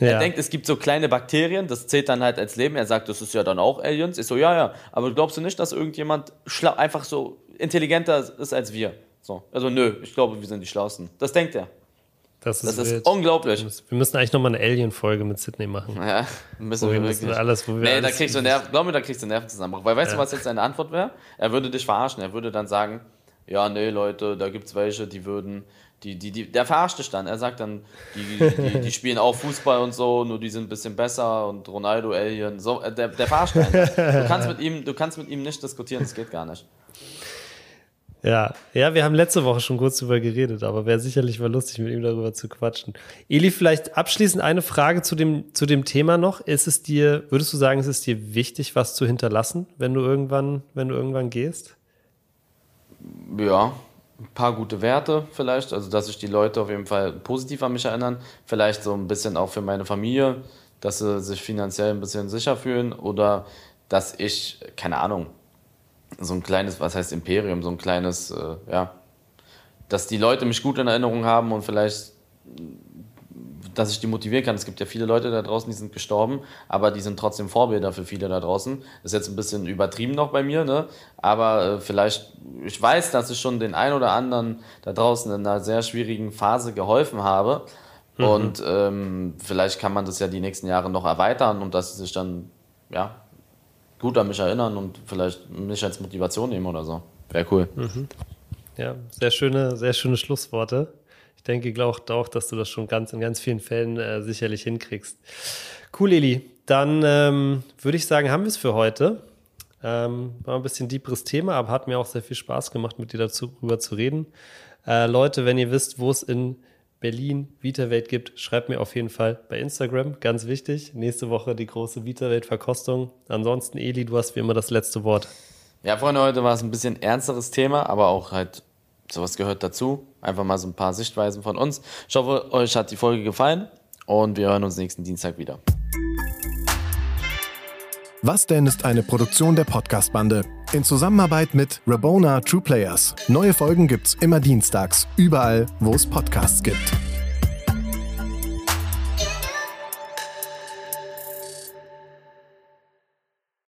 Er Ja. denkt, es gibt so kleine Bakterien, das zählt dann halt als Leben. Er sagt, das ist ja dann auch Aliens. Ich so, ja, ja. Aber glaubst du nicht, dass irgendjemand einfach so intelligenter ist als wir? So. Also, nö, ich glaube, wir sind die Schlausten. Das denkt er. Das ist, Das ist unglaublich. Wir müssen eigentlich nochmal eine Alien-Folge mit Sydney machen. Ja, müssen Wo wir wir wirklich. müssen alles, wo wir nee, da alles- kriegst du Nerven, glaub mir, da kriegst du Nervenzusammenbruch. Weil weißt du, Ja. was jetzt seine Antwort wäre? Er würde dich verarschen. Er würde dann sagen, ja, nee, Leute, da gibt's welche, die würden, die, die, die, der verarscht dich dann. Er sagt dann, die, die, die spielen auch Fußball und so, nur die sind ein bisschen besser und Ronaldo, Alien, so, äh, der, der verarscht einen. Du kannst mit ihm, du kannst mit ihm nicht diskutieren, das geht gar nicht. Ja, ja, wir haben letzte Woche schon kurz drüber geredet, aber wäre sicherlich mal lustig, mit ihm darüber zu quatschen. Eli, vielleicht abschließend eine Frage zu dem, zu dem Thema noch. Ist es dir, würdest du sagen, ist es dir wichtig, was zu hinterlassen, wenn du irgendwann, wenn du irgendwann gehst? Ja, ein paar gute Werte vielleicht, also dass sich die Leute auf jeden Fall positiv an mich erinnern. Vielleicht so ein bisschen auch für meine Familie, dass sie sich finanziell ein bisschen sicher fühlen oder dass ich, keine Ahnung, so ein kleines, was heißt Imperium, so ein kleines, äh, ja, dass die Leute mich gut in Erinnerung haben und vielleicht, dass ich die motivieren kann. Es gibt ja viele Leute da draußen, die sind gestorben, aber die sind trotzdem Vorbilder für viele da draußen. Ist jetzt ein bisschen übertrieben noch bei mir, ne? aber äh, vielleicht, ich weiß, dass ich schon den ein oder anderen da draußen in einer sehr schwierigen Phase geholfen habe. Und ähm, vielleicht kann man das ja die nächsten Jahre noch erweitern und dass sie sich dann, ja, gut an mich erinnern und vielleicht mich als Motivation nehmen oder so. Wäre cool. Ja, sehr schöne, sehr schöne Schlussworte. Ich denke, glaube auch, dass du das schon ganz in ganz vielen Fällen äh, sicherlich hinkriegst. Cool, Eli. Dann ähm, würde ich sagen, haben wir es für heute. Ähm, war ein bisschen deeperes Thema, aber hat mir auch sehr viel Spaß gemacht, mit dir darüber zu reden. Äh, Leute, wenn ihr wisst, wo es in Berlin Vitawelt gibt, schreibt mir auf jeden Fall bei Instagram. Ganz wichtig. Nächste Woche die große Vitawelt-Verkostung. Ansonsten, Eli, du hast wie immer das letzte Wort. Ja, Freunde, heute war es ein bisschen ernsteres Thema, aber auch halt sowas gehört dazu. Einfach mal so ein paar Sichtweisen von uns. Ich hoffe, euch hat die Folge gefallen und wir hören uns nächsten Dienstag wieder. Was denn ist eine Produktion der Podcast-Bande in Zusammenarbeit mit Rabona True Players. Neue Folgen gibt's immer dienstags, überall, wo es Podcasts gibt.